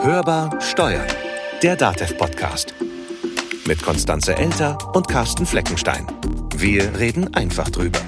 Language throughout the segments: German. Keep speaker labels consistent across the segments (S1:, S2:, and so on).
S1: Hörbar Steuern, der DATEV-Podcast. Mit Konstanze Elter und Carsten Fleckenstein. Wir reden einfach drüber.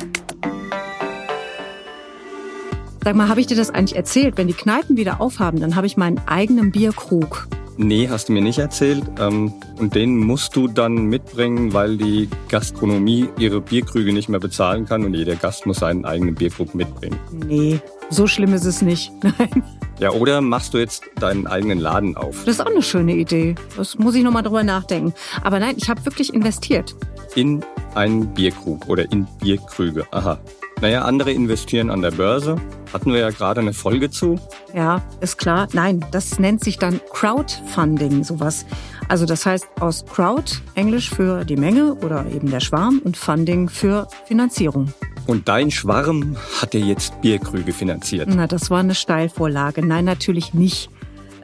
S2: Sag mal, habe ich dir das eigentlich erzählt? Wenn die Kneipen wieder aufhaben, dann habe ich meinen eigenen Bierkrug.
S3: Nee, hast du mir nicht erzählt. Ähm, und den musst du dann mitbringen, weil die Gastronomie ihre Bierkrüge nicht mehr bezahlen kann und jeder Gast muss seinen eigenen Bierkrug mitbringen.
S2: Nee, so schlimm ist es nicht. Nein.
S3: Ja, oder machst du jetzt deinen eigenen Laden auf?
S2: Das ist auch eine schöne Idee. Das muss ich nochmal drüber nachdenken. Aber nein, ich habe wirklich investiert.
S3: In einen Bierkrug oder in Bierkrüge. Aha. Naja, andere investieren an der Börse. Hatten wir ja gerade eine Folge zu.
S2: Ja, ist klar. Nein, das nennt sich dann Crowdfunding, sowas. Also das heißt aus Crowd, Englisch für die Menge oder eben der Schwarm und Funding für Finanzierung.
S3: Und dein Schwarm hat dir jetzt Bierkrüge finanziert.
S2: Na, das war eine Steilvorlage. Nein, natürlich nicht.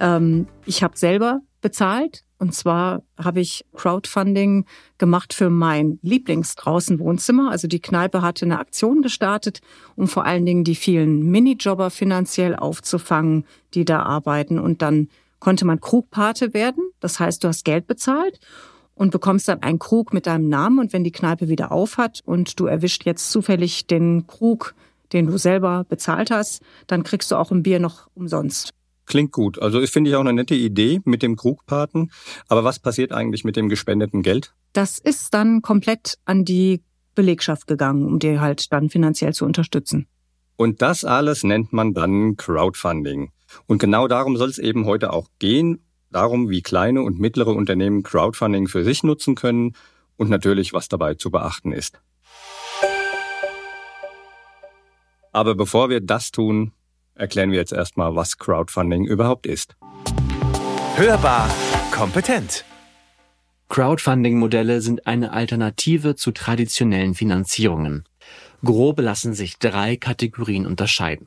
S2: Ähm, ich habe selber bezahlt. Und zwar habe ich Crowdfunding gemacht für mein Lieblingsdraußenwohnzimmer. Also die Kneipe hatte eine Aktion gestartet, um vor allen Dingen die vielen Minijobber finanziell aufzufangen, die da arbeiten. Und dann konnte man Krugpate werden. Das heißt, du hast Geld bezahlt und bekommst dann einen Krug mit deinem Namen. Und wenn die Kneipe wieder auf hat und du erwischt jetzt zufällig den Krug, den du selber bezahlt hast, dann kriegst du auch ein Bier noch umsonst.
S3: Klingt gut. Also ist, finde ich, auch eine nette Idee mit dem Krugpaten. Aber was passiert eigentlich mit dem gespendeten Geld?
S2: Das ist dann komplett an die Belegschaft gegangen, um die halt dann finanziell zu unterstützen.
S3: Und das alles nennt man dann Crowdfunding. Und genau darum soll es eben heute auch gehen. Darum, wie kleine und mittlere Unternehmen Crowdfunding für sich nutzen können und natürlich, was dabei zu beachten ist. Aber bevor wir das tun, erklären wir jetzt erstmal, was Crowdfunding überhaupt ist.
S1: Hörbar kompetent.
S4: Crowdfunding-Modelle sind eine Alternative zu traditionellen Finanzierungen. Grob lassen sich drei Kategorien unterscheiden.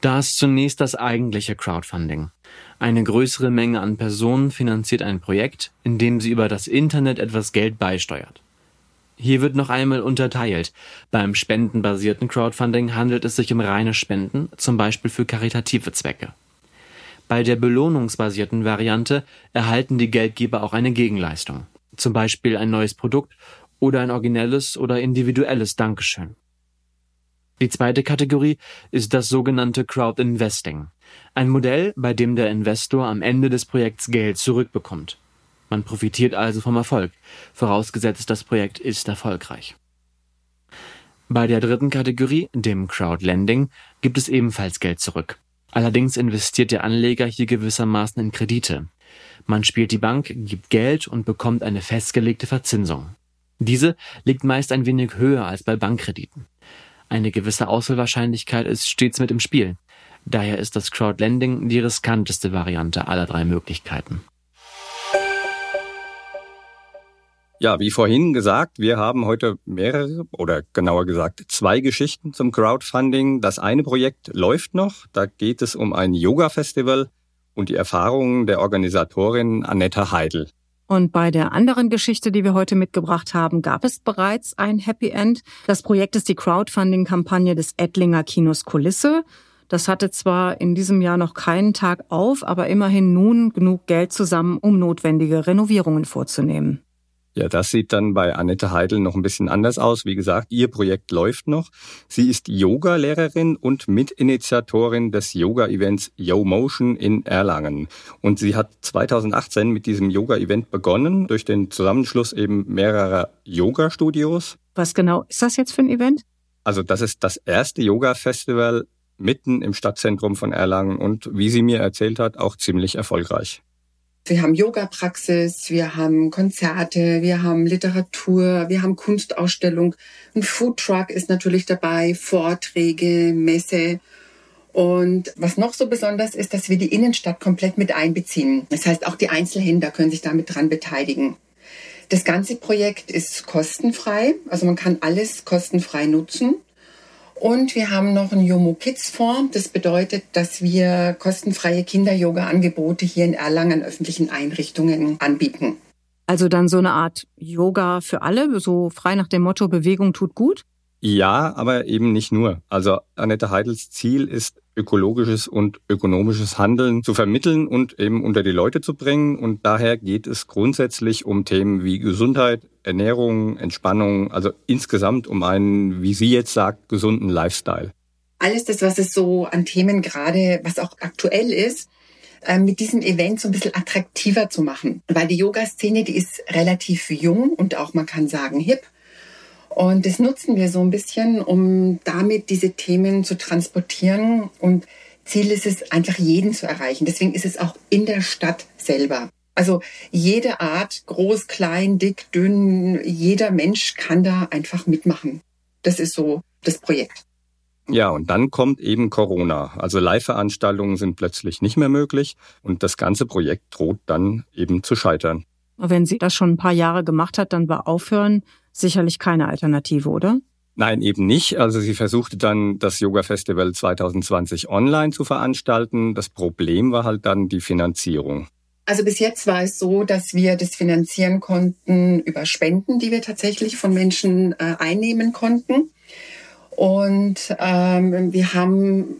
S4: Da ist zunächst das eigentliche Crowdfunding. Eine größere Menge an Personen finanziert ein Projekt, indem sie über das Internet etwas Geld beisteuert. Hier wird noch einmal unterteilt. Beim spendenbasierten Crowdfunding handelt es sich um reine Spenden, zum Beispiel für karitative Zwecke. Bei der belohnungsbasierten Variante erhalten die Geldgeber auch eine Gegenleistung, zum Beispiel ein neues Produkt oder ein originelles oder individuelles Dankeschön. Die zweite Kategorie ist das sogenannte Crowd Investing, ein Modell, bei dem der Investor am Ende des Projekts Geld zurückbekommt. Man profitiert also vom Erfolg, vorausgesetzt das Projekt ist erfolgreich. Bei der dritten Kategorie, dem Crowdlending, gibt es ebenfalls Geld zurück. Allerdings investiert der Anleger hier gewissermaßen in Kredite. Man spielt die Bank, gibt Geld und bekommt eine festgelegte Verzinsung. Diese liegt meist ein wenig höher als bei Bankkrediten. Eine gewisse Auswahlwahrscheinlichkeit ist stets mit im Spiel. Daher ist das Crowdlending die riskanteste Variante aller drei Möglichkeiten.
S3: Ja, wie vorhin gesagt, wir haben heute mehrere oder genauer gesagt zwei Geschichten zum Crowdfunding. Das eine Projekt läuft noch. Da geht es um ein Yoga-Festival und die Erfahrungen der Organisatorin Annetta Heidel.
S2: Und bei der anderen Geschichte, die wir heute mitgebracht haben, gab es bereits ein Happy End. Das Projekt ist die Crowdfunding-Kampagne des Ettlinger Kinos Kulisse. Das hatte zwar in diesem Jahr noch keinen Tag auf, aber immerhin nun genug Geld zusammen, um notwendige Renovierungen vorzunehmen.
S3: Ja, das sieht dann bei Annette Heidel noch ein bisschen anders aus. Wie gesagt, ihr Projekt läuft noch. Sie ist Yoga-Lehrerin und Mitinitiatorin des Yoga-Events Yo Motion in Erlangen. Und sie hat 2018 mit diesem Yoga-Event begonnen, durch den Zusammenschluss eben mehrerer Yoga-Studios.
S2: Was genau ist das jetzt für ein Event?
S3: Also das ist das erste Yoga-Festival mitten im Stadtzentrum von Erlangen und wie sie mir erzählt hat, auch ziemlich erfolgreich.
S5: Wir haben Yoga-Praxis, wir haben Konzerte, wir haben Literatur, wir haben Kunstausstellung. Ein Foodtruck ist natürlich dabei, Vorträge, Messe. Und was noch so besonders ist, dass wir die Innenstadt komplett mit einbeziehen. Das heißt, auch die Einzelhändler können sich damit dran beteiligen. Das ganze Projekt ist kostenfrei, also man kann alles kostenfrei nutzen. Und wir haben noch ein Yomo Kids Fonds. Das bedeutet, dass wir kostenfreie Kinder-Yoga-Angebote hier in Erlangen an öffentlichen Einrichtungen anbieten.
S2: Also dann so eine Art Yoga für alle, so frei nach dem Motto Bewegung tut gut?
S3: Ja, aber eben nicht nur. Also Annette Heidels Ziel ist ökologisches und ökonomisches Handeln zu vermitteln und eben unter die Leute zu bringen. Und daher geht es grundsätzlich um Themen wie Gesundheit, Ernährung, Entspannung, also insgesamt um einen, wie sie jetzt sagt, gesunden Lifestyle.
S5: Alles das, was es so an Themen gerade, was auch aktuell ist, äh, mit diesem Event so ein bisschen attraktiver zu machen. Weil die Yoga-Szene, die ist relativ jung und auch, man kann sagen, hip. Und das nutzen wir so ein bisschen, um damit diese Themen zu transportieren. Und Ziel ist es, einfach jeden zu erreichen. Deswegen ist es auch in der Stadt selber. Also jede Art, groß, klein, dick, dünn, jeder Mensch kann da einfach mitmachen. Das ist so das Projekt.
S3: Ja, und dann kommt eben Corona. Also Live-Veranstaltungen sind plötzlich nicht mehr möglich und das ganze Projekt droht dann eben zu scheitern.
S2: Wenn sie das schon ein paar Jahre gemacht hat, dann war Aufhören sicherlich keine Alternative, oder?
S3: Nein, eben nicht. Also sie versuchte dann, das Yoga Festival 2020 online zu veranstalten. Das Problem war halt dann die Finanzierung.
S5: Also bis jetzt war es so, dass wir das finanzieren konnten über Spenden, die wir tatsächlich von Menschen äh, einnehmen konnten. Und ähm, wir haben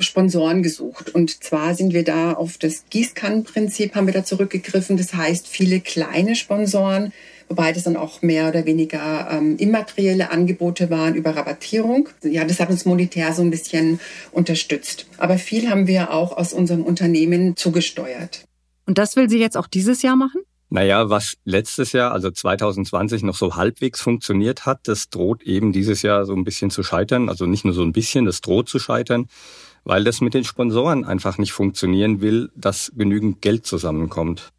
S5: Sponsoren gesucht. Und zwar sind wir da auf das Gießkannenprinzip haben wir da zurückgegriffen. Das heißt, viele kleine Sponsoren, wobei das dann auch mehr oder weniger ähm, immaterielle Angebote waren über Rabattierung. Ja, das hat uns monetär so ein bisschen unterstützt. Aber viel haben wir auch aus unserem Unternehmen zugesteuert.
S2: Und das will sie jetzt auch dieses Jahr machen?
S3: Naja, was letztes Jahr, also 2020, noch so halbwegs funktioniert hat, das droht eben dieses Jahr so ein bisschen zu scheitern. Also nicht nur so ein bisschen, das droht zu scheitern, weil das mit den Sponsoren einfach nicht funktionieren will, dass genügend Geld zusammenkommt.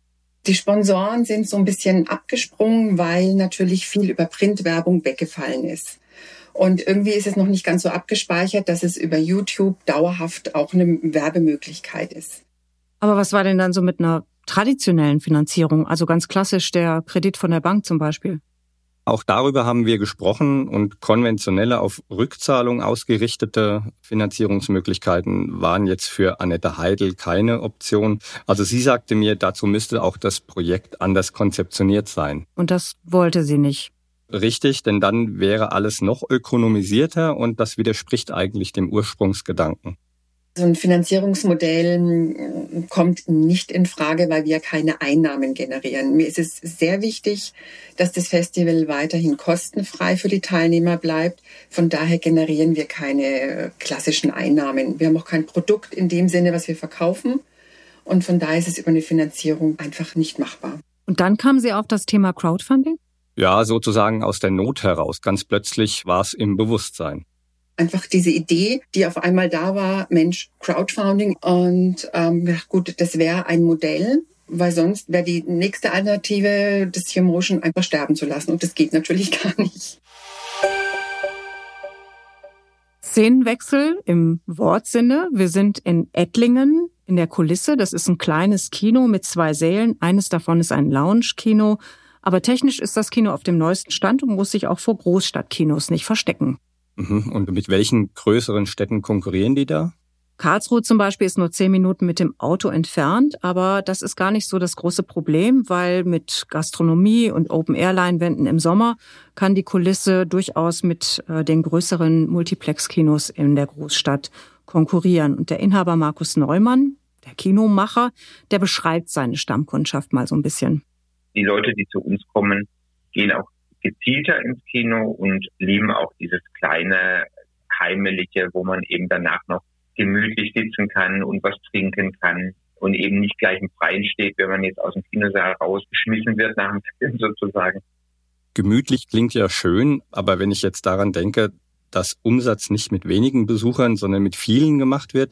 S5: Die Sponsoren sind so ein bisschen abgesprungen, weil natürlich viel über Printwerbung weggefallen ist. Und irgendwie ist es noch nicht ganz so abgespeichert, dass es über YouTube dauerhaft auch eine Werbemöglichkeit ist.
S2: Aber was war denn dann so mit einer traditionellen Finanzierung, also ganz klassisch der Kredit von der Bank zum Beispiel?
S3: Auch darüber haben wir gesprochen und konventionelle auf Rückzahlung ausgerichtete Finanzierungsmöglichkeiten waren jetzt für Annette Heidel keine Option. Also sie sagte mir, dazu müsste auch das Projekt anders konzeptioniert sein.
S2: Und das wollte sie nicht.
S3: Richtig, denn dann wäre alles noch ökonomisierter und das widerspricht eigentlich dem Ursprungsgedanken.
S5: So ein Finanzierungsmodell hm, kommt nicht in Frage, weil wir keine Einnahmen generieren. Mir ist es sehr wichtig, dass das Festival weiterhin kostenfrei für die Teilnehmer bleibt. Von daher generieren wir keine klassischen Einnahmen. Wir haben auch kein Produkt in dem Sinne, was wir verkaufen. Und von daher ist es über eine Finanzierung einfach nicht machbar.
S2: Und dann kam sie auf das Thema Crowdfunding?
S3: Ja, sozusagen aus der Not heraus. Ganz plötzlich war es im Bewusstsein
S5: einfach diese Idee, die auf einmal da war, Mensch, Crowdfunding. Und ähm, gut, das wäre ein Modell, weil sonst wäre die nächste Alternative, das hier Motion einfach sterben zu lassen. Und das geht natürlich gar nicht.
S2: Szenenwechsel im Wortsinne. Wir sind in Ettlingen in der Kulisse. Das ist ein kleines Kino mit zwei Sälen. Eines davon ist ein Lounge-Kino. Aber technisch ist das Kino auf dem neuesten Stand und muss sich auch vor Großstadtkinos nicht verstecken.
S3: Mhm. Und mit welchen größeren Städten konkurrieren die da?
S2: Karlsruhe zum Beispiel ist nur zehn Minuten mit dem Auto entfernt, aber das ist gar nicht so das große Problem, weil mit Gastronomie und Open-Air-Leinwänden im Sommer kann die Kulisse durchaus mit äh, den größeren Multiplex-Kinos in der Großstadt konkurrieren. Und der Inhaber Markus Neumann, der Kinomacher, der beschreibt seine Stammkundschaft mal so ein bisschen.
S6: Die Leute, die zu uns kommen, gehen auch gezielter ins Kino und lieben auch dieses kleine, heimelige, wo man eben danach noch gemütlich sitzen kann und was trinken kann und eben nicht gleich im Freien steht, wenn man jetzt aus dem Kinosaal rausgeschmissen wird nach dem Film sozusagen.
S3: Gemütlich klingt ja schön, aber wenn ich jetzt daran denke, dass Umsatz nicht mit wenigen Besuchern, sondern mit vielen gemacht wird,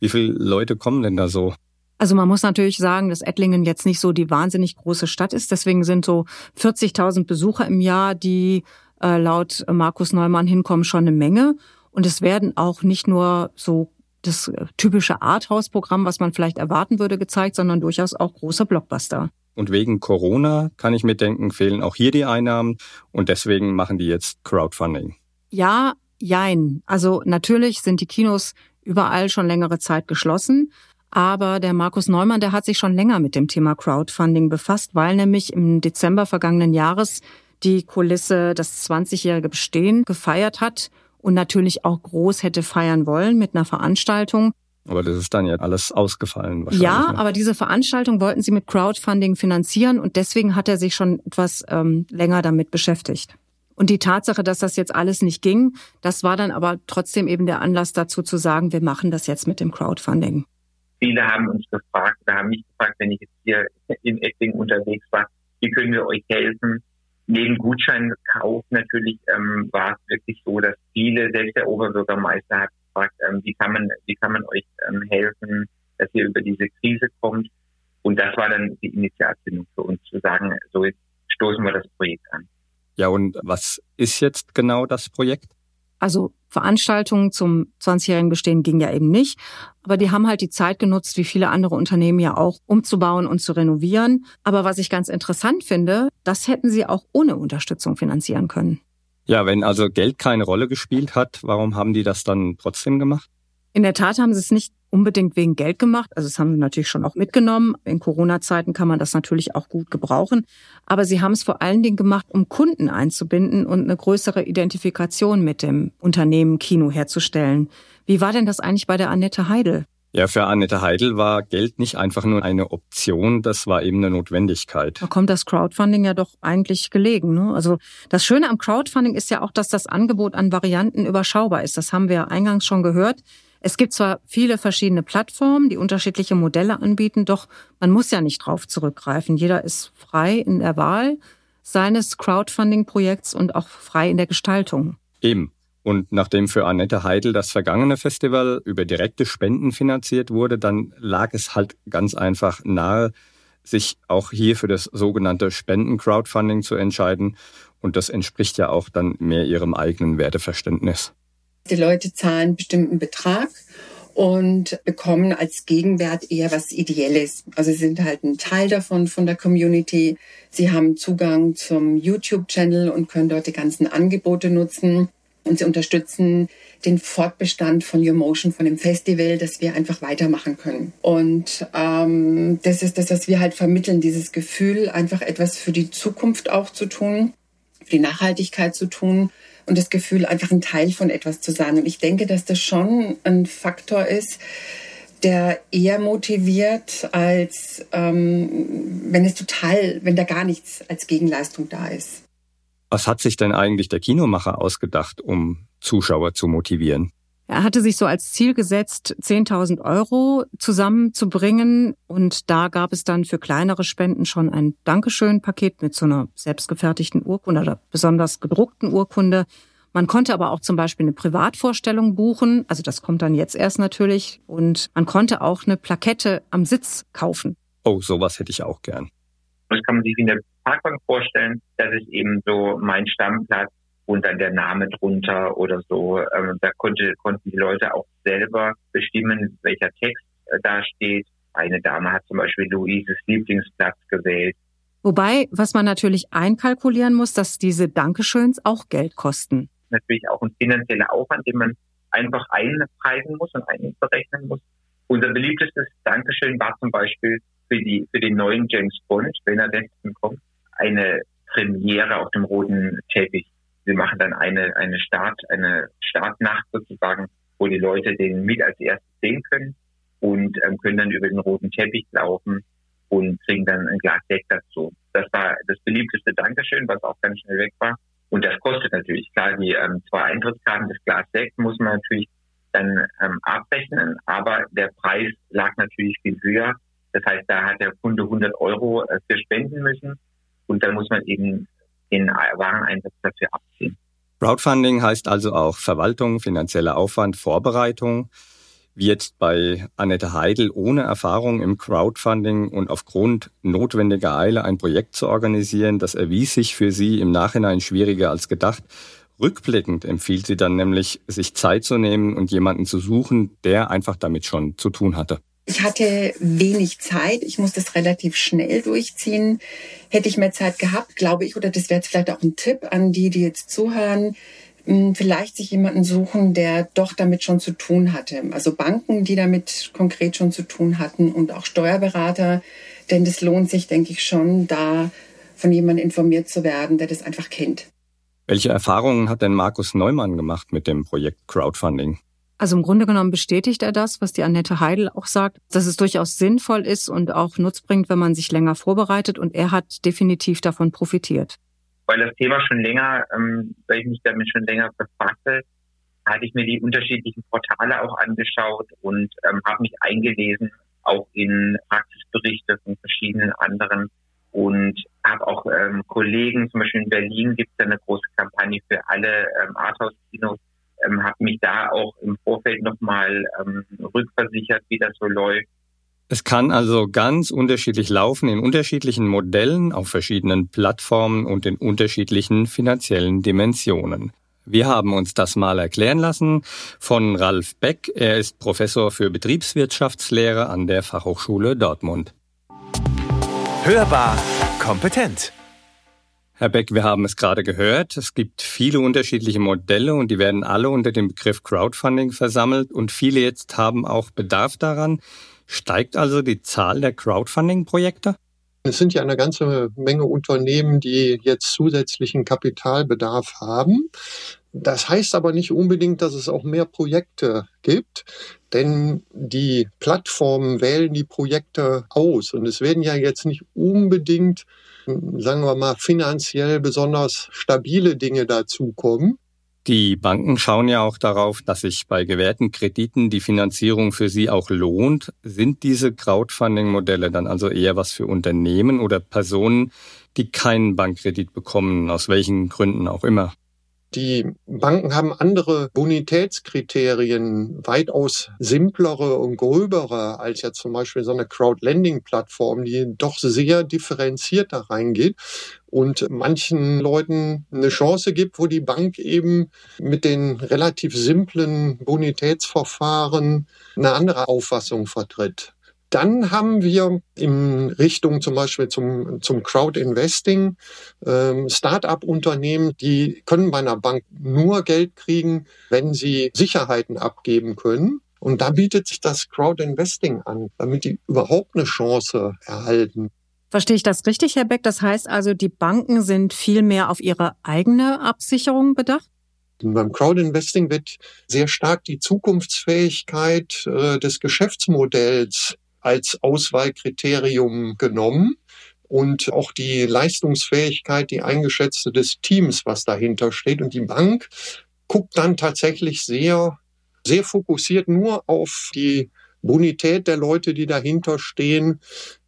S3: wie viele Leute kommen denn da so?
S2: Also man muss natürlich sagen, dass Ettlingen jetzt nicht so die wahnsinnig große Stadt ist. Deswegen sind so 40.000 Besucher im Jahr, die äh, laut Markus Neumann hinkommen, schon eine Menge. Und es werden auch nicht nur so das typische Arthouse-Programm, was man vielleicht erwarten würde, gezeigt, sondern durchaus auch große Blockbuster.
S3: Und wegen Corona, kann ich mir denken, fehlen auch hier die Einnahmen und deswegen machen die jetzt Crowdfunding.
S2: Ja, jein. Also natürlich sind die Kinos überall schon längere Zeit geschlossen. Aber der Markus Neumann, der hat sich schon länger mit dem Thema Crowdfunding befasst, weil nämlich im Dezember vergangenen Jahres die Kulisse das 20-jährige Bestehen gefeiert hat und natürlich auch groß hätte feiern wollen mit einer Veranstaltung.
S3: Aber das ist dann ja alles ausgefallen. Wahrscheinlich,
S2: Ja,
S3: ne?
S2: aber diese Veranstaltung wollten sie mit Crowdfunding finanzieren und deswegen hat er sich schon etwas ähm, länger damit beschäftigt. Und die Tatsache, dass das jetzt alles nicht ging, das war dann aber trotzdem eben der Anlass dazu zu sagen, wir machen das jetzt mit dem Crowdfunding.
S6: Viele haben uns gefragt oder haben mich gefragt, wenn ich jetzt hier in Ettling unterwegs war, wie können wir euch helfen? Neben Gutscheinkauf natürlich ähm, war es wirklich so, dass viele, selbst der Oberbürgermeister hat gefragt, ähm, wie kann man, wie kann man euch ähm, helfen, dass ihr über diese Krise kommt? Und das war dann die Initialzündung für uns zu sagen, so jetzt stoßen wir das Projekt an.
S3: Ja, und was ist jetzt genau das Projekt?
S2: Also Veranstaltungen zum 20-jährigen Bestehen ging ja eben nicht. Aber die haben halt die Zeit genutzt, wie viele andere Unternehmen ja auch, umzubauen und zu renovieren. Aber was ich ganz interessant finde, das hätten sie auch ohne Unterstützung finanzieren können.
S3: Ja, wenn also Geld keine Rolle gespielt hat, warum haben die das dann trotzdem gemacht?
S2: In der Tat haben sie es nicht unbedingt wegen Geld gemacht. Also das haben sie natürlich schon auch mitgenommen. In Corona-Zeiten kann man das natürlich auch gut gebrauchen. Aber sie haben es vor allen Dingen gemacht, um Kunden einzubinden und eine größere Identifikation mit dem Unternehmen Kino herzustellen. Wie war denn das eigentlich bei der Annette Heidel?
S3: Ja, für Annette Heidel war Geld nicht einfach nur eine Option, das war eben eine Notwendigkeit.
S2: Da kommt das Crowdfunding ja doch eigentlich gelegen. Ne? Also das Schöne am Crowdfunding ist ja auch, dass das Angebot an Varianten überschaubar ist. Das haben wir eingangs schon gehört. Es gibt zwar viele verschiedene Plattformen, die unterschiedliche Modelle anbieten, doch man muss ja nicht drauf zurückgreifen. Jeder ist frei in der Wahl seines Crowdfunding-Projekts und auch frei in der Gestaltung.
S3: Eben. Und nachdem für Annette Heidel das vergangene Festival über direkte Spenden finanziert wurde, dann lag es halt ganz einfach nahe, sich auch hier für das sogenannte Spenden-Crowdfunding zu entscheiden. Und das entspricht ja auch dann mehr ihrem eigenen Werteverständnis.
S5: Die Leute zahlen einen bestimmten Betrag und bekommen als Gegenwert eher was Ideelles. Also sie sind halt ein Teil davon, von der Community. Sie haben Zugang zum YouTube-Channel und können dort die ganzen Angebote nutzen. Und sie unterstützen den Fortbestand von Your Motion, von dem Festival, dass wir einfach weitermachen können. Und ähm, das ist das, was wir halt vermitteln, dieses Gefühl, einfach etwas für die Zukunft auch zu tun, für die Nachhaltigkeit zu tun und das Gefühl, einfach ein Teil von etwas zu sein. Und ich denke, dass das schon ein Faktor ist, der eher motiviert, als ähm, wenn es total, wenn da gar nichts als Gegenleistung da ist.
S3: Was hat sich denn eigentlich der Kinomacher ausgedacht, um Zuschauer zu motivieren?
S2: Er hatte sich so als Ziel gesetzt, 10.000 Euro zusammenzubringen. Und da gab es dann für kleinere Spenden schon ein Dankeschön-Paket mit so einer selbstgefertigten Urkunde oder besonders gedruckten Urkunde. Man konnte aber auch zum Beispiel eine Privatvorstellung buchen. Also das kommt dann jetzt erst natürlich. Und man konnte auch eine Plakette am Sitz kaufen.
S3: Oh, sowas hätte ich auch gern.
S6: Das kann man sich wie eine Parkbank vorstellen. Das ist eben so mein Stammplatz und dann der Name drunter oder so. Ähm, da konnte, konnten die Leute auch selber bestimmen, welcher Text äh, da steht. Eine Dame hat zum Beispiel Luises Lieblingsplatz gewählt.
S2: Wobei, was man natürlich einkalkulieren muss, dass diese Dankeschöns auch Geld kosten.
S6: Natürlich auch ein finanzieller Aufwand, den man einfach einpreisen muss und einberechnen muss. Unser beliebtestes Dankeschön war zum Beispiel für, die, für den neuen James Bond, wenn er denn kommt, eine Premiere auf dem roten Teppich. Wir machen dann eine, eine Start, eine Startnacht sozusagen, wo die Leute den mit als erstes sehen können und ähm, können dann über den roten Teppich laufen und kriegen dann ein Glas Sekt dazu. Das war das beliebteste Dankeschön, was auch ganz schnell weg war. Und das kostet natürlich. Klar, die ähm, zwei Eintrittskarten, das Glas Sekt muss man natürlich dann ähm, abrechnen, aber der Preis lag natürlich viel höher. Das heißt, da hat der Kunde 100 Euro äh, für spenden müssen und dann muss man eben den Wareneinsatz dafür abziehen.
S3: Crowdfunding heißt also auch Verwaltung, finanzieller Aufwand, Vorbereitung. Wie jetzt bei Annette Heidel ohne Erfahrung im Crowdfunding und aufgrund notwendiger Eile ein Projekt zu organisieren, das erwies sich für sie im Nachhinein schwieriger als gedacht. Rückblickend empfiehlt sie dann nämlich, sich Zeit zu nehmen und jemanden zu suchen, der einfach damit schon zu tun hatte.
S5: Ich hatte wenig Zeit. Ich musste es relativ schnell durchziehen. Hätte ich mehr Zeit gehabt, glaube ich, oder das wäre jetzt vielleicht auch ein Tipp an die, die jetzt zuhören, vielleicht sich jemanden suchen, der doch damit schon zu tun hatte. Also Banken, die damit konkret schon zu tun hatten und auch Steuerberater. Denn das lohnt sich, denke ich, schon, da von jemandem informiert zu werden, der das einfach kennt.
S3: Welche Erfahrungen hat denn Markus Neumann gemacht mit dem Projekt Crowdfunding?
S2: Also im Grunde genommen bestätigt er das, was die Annette Heidel auch sagt, dass es durchaus sinnvoll ist und auch Nutz bringt, wenn man sich länger vorbereitet. Und er hat definitiv davon profitiert.
S6: Weil das Thema schon länger, ähm, weil ich mich damit schon länger befasse, hatte ich mir die unterschiedlichen Portale auch angeschaut und ähm, habe mich eingelesen, auch in Praxisberichte von verschiedenen anderen und habe auch ähm, Kollegen, zum Beispiel in Berlin gibt es eine große Kampagne für alle ähm, Arthouse-Kinos, ähm, habe mich da auch im Vorfeld nochmal ähm, rückversichert, wie das so läuft.
S3: Es kann also ganz unterschiedlich laufen in unterschiedlichen Modellen, auf verschiedenen Plattformen und in unterschiedlichen finanziellen Dimensionen. Wir haben uns das mal erklären lassen von Ralf Beck. Er ist Professor für Betriebswirtschaftslehre an der Fachhochschule Dortmund.
S1: Hörbar kompetent.
S3: Herr Beck, wir haben es gerade gehört. Es gibt viele unterschiedliche Modelle und die werden alle unter dem Begriff Crowdfunding versammelt und viele jetzt haben auch Bedarf daran. Steigt also die Zahl der Crowdfunding-Projekte?
S7: Es sind ja eine ganze Menge Unternehmen, die jetzt zusätzlichen Kapitalbedarf haben. Das heißt aber nicht unbedingt, dass es auch mehr Projekte gibt, denn die Plattformen wählen die Projekte aus und es werden ja jetzt nicht unbedingt, sagen wir mal, finanziell besonders stabile Dinge dazukommen.
S3: Die Banken schauen ja auch darauf, dass sich bei gewährten Krediten die Finanzierung für sie auch lohnt. Sind diese Crowdfunding-Modelle dann also eher was für Unternehmen oder Personen, die keinen Bankkredit bekommen, aus welchen Gründen auch immer?
S7: Die Banken haben andere Bonitätskriterien, weitaus simplere und gröbere als ja zum Beispiel so eine Crowdlending-Plattform, die doch sehr differenziert da reingeht und manchen Leuten eine Chance gibt, wo die Bank eben mit den relativ simplen Bonitätsverfahren eine andere Auffassung vertritt. Dann haben wir in Richtung zum Beispiel zum, zum Crowd-Investing ähm, Start-up-Unternehmen, die können bei einer Bank nur Geld kriegen, wenn sie Sicherheiten abgeben können. Und da bietet sich das Crowd-Investing an, damit die überhaupt eine Chance erhalten.
S2: Verstehe ich das richtig, Herr Beck? Das heißt also, die Banken sind viel mehr auf ihre eigene Absicherung bedacht?
S7: Beim Crowd-Investing wird sehr stark die Zukunftsfähigkeit äh, des Geschäftsmodells als Auswahlkriterium genommen und auch die Leistungsfähigkeit, die eingeschätzte des Teams, was dahinter steht. Und die Bank guckt dann tatsächlich sehr, sehr fokussiert nur auf die Bonität der Leute, die dahinter stehen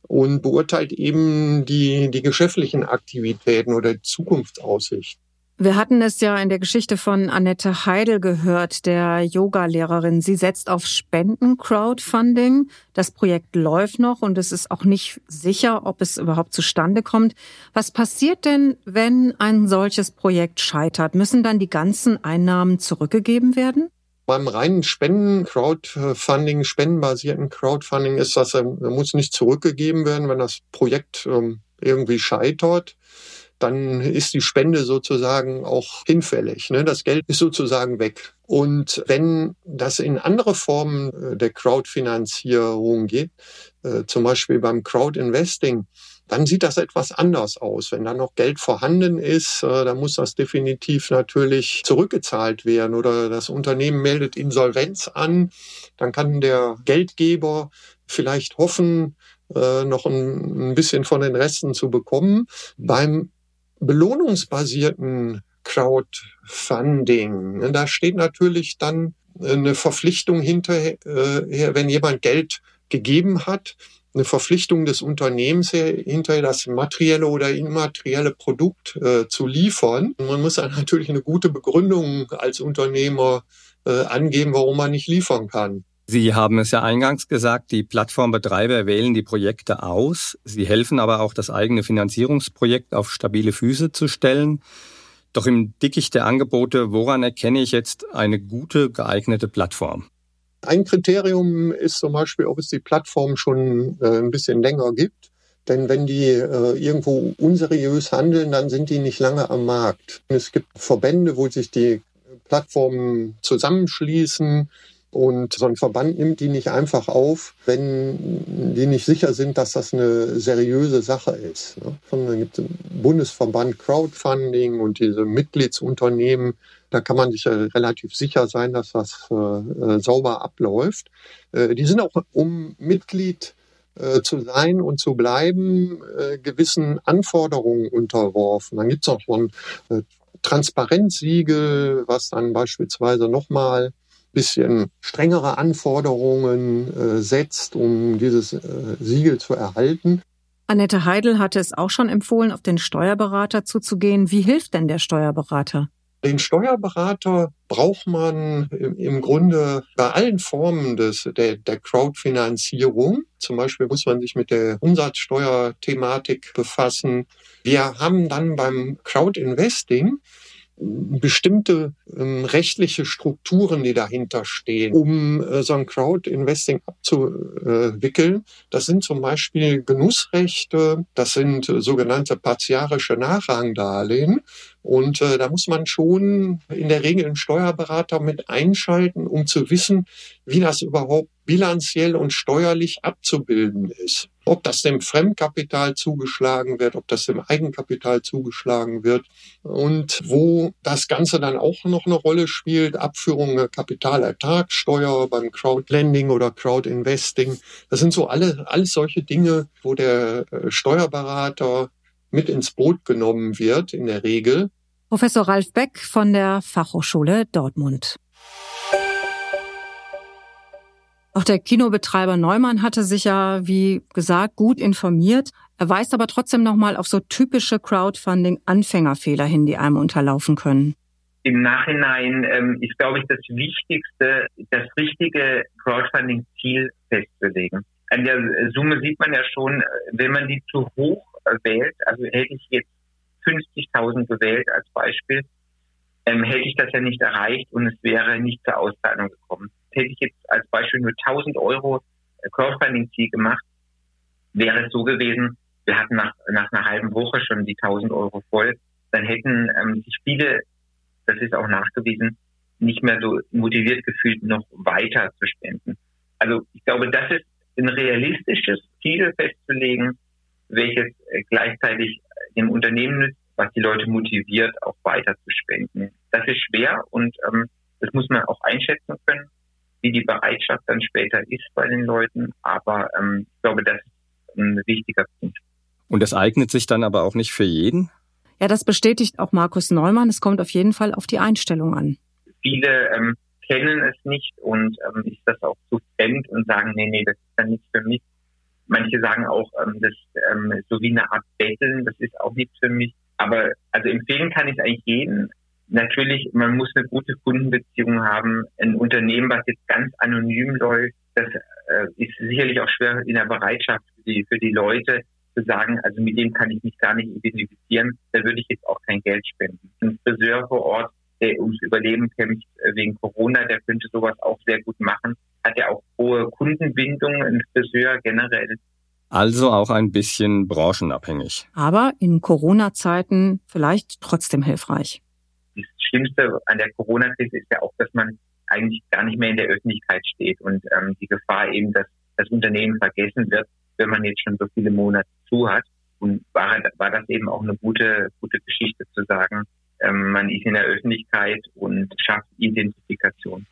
S7: und beurteilt eben die, die geschäftlichen Aktivitäten oder Zukunftsaussichten.
S2: Wir hatten es ja in der Geschichte von Annette Heidel gehört, der Yoga-Lehrerin. Sie setzt auf Spenden-Crowdfunding. Das Projekt läuft noch und es ist auch nicht sicher, ob es überhaupt zustande kommt. Was passiert denn, wenn ein solches Projekt scheitert? Müssen dann die ganzen Einnahmen zurückgegeben werden?
S7: Beim reinen Spenden, Crowdfunding, spendenbasierten Crowdfunding ist das, ähm, muss nicht zurückgegeben werden, wenn das Projekt ähm, irgendwie scheitert dann ist die Spende sozusagen auch hinfällig. Ne? Das Geld ist sozusagen weg. Und wenn das in andere Formen äh, der Crowdfinanzierung geht, äh, zum Beispiel beim Crowdinvesting, dann sieht das etwas anders aus. Wenn da noch Geld vorhanden ist, äh, dann muss das definitiv natürlich zurückgezahlt werden oder das Unternehmen meldet Insolvenz an. Dann kann der Geldgeber vielleicht hoffen, noch ein bisschen von den Resten zu bekommen. Beim belohnungsbasierten Crowdfunding, ne, da steht natürlich dann eine Verpflichtung hinterher, wenn jemand Geld gegeben hat, eine Verpflichtung des Unternehmens hinterher das materielle oder immaterielle Produkt äh, zu liefern. Man muss dann natürlich eine gute Begründung als Unternehmer äh, angeben, warum man nicht liefern kann.
S3: Sie haben es ja eingangs gesagt, die Plattformbetreiber wählen die Projekte aus. Sie helfen aber auch, das eigene Finanzierungsprojekt auf stabile Füße zu stellen. Doch im Dickicht der Angebote, woran erkenne ich jetzt eine gute, geeignete Plattform?
S7: Ein Kriterium ist zum Beispiel, ob es die Plattform schon äh, ein bisschen länger gibt. Denn wenn die äh, irgendwo unseriös handeln, dann sind die nicht lange am Markt. Es gibt Verbände, wo sich die Plattformen zusammenschließen Und so ein Verband nimmt die nicht einfach auf, wenn die nicht sicher sind, dass das eine seriöse Sache ist. Ne? Gibt es einen Bundesverband Crowdfunding und diese Mitgliedsunternehmen. Da kann man sich relativ sicher sein, dass das äh, äh, sauber abläuft. Äh, die sind auch, um Mitglied äh, zu sein und zu bleiben, äh, gewissen Anforderungen unterworfen. Dann gibt es auch so ein äh, Transparenzsiegel, was dann beispielsweise nochmal bisschen strengere Anforderungen äh, setzt, um dieses äh, Siegel zu erhalten.
S2: Annette Heidel hatte es auch schon empfohlen, auf den Steuerberater zuzugehen. Wie hilft denn der Steuerberater?
S7: Den Steuerberater braucht man im Grunde bei allen Formen des, der, der Crowdfinanzierung. Zum Beispiel muss man sich mit der Umsatzsteuerthematik befassen. Wir haben dann beim Crowdinvesting bestimmte ähm, rechtliche Strukturen, die dahinter stehen, um äh, so ein Crowd-Investing abzuwickeln. Das sind zum Beispiel Genussrechte, das sind äh, sogenannte partiarische Nachrangdarlehen. Und äh, da muss man schon in der Regel einen Steuerberater mit einschalten, um zu wissen, wie das überhaupt bilanziell und steuerlich abzubilden ist. Ob das dem Fremdkapital zugeschlagen wird, ob das dem Eigenkapital zugeschlagen wird und wo das Ganze dann auch noch eine Rolle spielt, Abführung der Kapitalertragssteuer beim Crowdlending oder Crowdinvesting. Das sind so alle, alles solche Dinge, wo der äh, Steuerberater mit ins Boot genommen wird in der Regel.
S2: Professor Ralf Beck von der Fachhochschule Dortmund. Auch der Kinobetreiber Neumann hatte sich ja, wie gesagt, gut informiert. Er weist aber trotzdem nochmal auf so typische Crowdfunding-Anfängerfehler hin, die einem unterlaufen können.
S6: Im Nachhinein ähm, ist, glaube ich, das Wichtigste, das richtige Crowdfunding-Ziel festzulegen. An der Summe sieht man ja schon, wenn man die zu hoch wählt, also hätte ich jetzt 50.000 gewählt als Beispiel, ähm, hätte ich das ja nicht erreicht und es wäre nicht zur Auszahlung gekommen. Hätte ich jetzt als Beispiel nur 1000 Euro Crowdfunding-Ziel gemacht, wäre es so gewesen, wir hatten nach, nach einer halben Woche schon die 1000 Euro voll, dann hätten ähm, sich viele, das ist auch nachgewiesen, nicht mehr so motiviert gefühlt, noch weiter zu spenden. Also ich glaube, das ist ein realistisches Ziel festzulegen, welches äh, gleichzeitig dem Unternehmen nützt, was die Leute motiviert, auch weiter zu spenden. Das ist schwer und ähm, das muss man auch einschätzen können, wie die Bereitschaft dann später ist bei den Leuten. Aber ähm, ich glaube, das ist ein wichtiger Punkt.
S3: Und das eignet sich dann aber auch nicht für jeden?
S2: Ja, das bestätigt auch Markus Neumann. Es kommt auf jeden Fall auf die Einstellung an.
S6: Viele ähm, kennen es nicht und ähm, ist das auch zu fremd und sagen, nee, nee, das ist dann nichts für mich. Manche sagen auch, ähm, das ähm, so wie eine Art Betteln, das ist auch nichts für mich. Aber also empfehlen kann ich eigentlich jeden. Natürlich, man muss eine gute Kundenbeziehung haben. Ein Unternehmen, was jetzt ganz anonym läuft, das äh, ist sicherlich auch schwer in der Bereitschaft für die, für die Leute zu sagen, also mit dem kann ich mich gar nicht identifizieren, da würde ich jetzt auch kein Geld spenden. Ein Friseur vor Ort, der ums Überleben kämpft äh, wegen Corona, der könnte sowas auch sehr gut machen. Hat ja auch hohe Kundenbindung, ein Friseur generell.
S3: Also auch ein bisschen branchenabhängig.
S2: Aber in Corona-Zeiten vielleicht trotzdem hilfreich.
S6: Schlimmste an der Corona-Krise ist ja auch, dass man eigentlich gar nicht mehr in der Öffentlichkeit steht und ähm, die Gefahr eben, dass das Unternehmen vergessen wird, wenn man jetzt schon so viele Monate zu hat. Und war, war das eben auch eine gute, gute Geschichte zu sagen, ähm, man ist in der Öffentlichkeit und schafft Identifikation.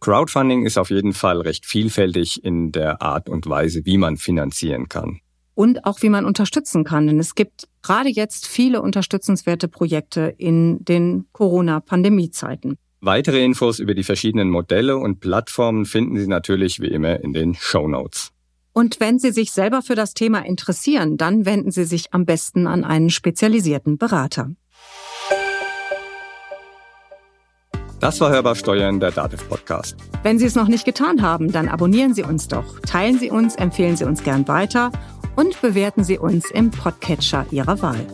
S3: Crowdfunding ist auf jeden Fall recht vielfältig in der Art und Weise, wie man finanzieren kann.
S2: Und auch wie man unterstützen kann. Denn es gibt gerade jetzt viele unterstützenswerte Projekte in den Corona-Pandemie-Zeiten.
S3: Weitere Infos über die verschiedenen Modelle und Plattformen finden Sie natürlich wie immer in den Show Notes.
S2: Und wenn Sie sich selber für das Thema interessieren, dann wenden Sie sich am besten an einen spezialisierten Berater.
S3: Das war Hörbar Steuern, der Dativ Podcast.
S2: Wenn Sie es noch nicht getan haben, dann abonnieren Sie uns doch, teilen Sie uns, empfehlen Sie uns gern weiter und bewerten Sie uns im Podcatcher Ihrer Wahl.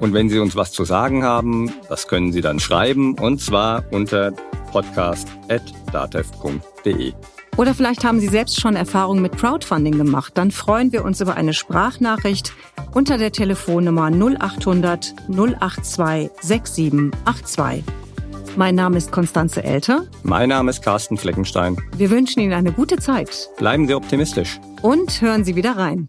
S3: Und wenn Sie uns was zu sagen haben, das können Sie dann schreiben und zwar unter podcast.datev.de.
S2: Oder vielleicht haben Sie selbst schon Erfahrungen mit Crowdfunding gemacht. Dann freuen wir uns über eine Sprachnachricht unter der Telefonnummer 0800 082 6782. Mein Name ist Konstanze Elter.
S3: Mein Name ist Carsten Fleckenstein.
S2: Wir wünschen Ihnen eine gute Zeit.
S3: Bleiben Sie optimistisch.
S2: Und hören Sie wieder rein.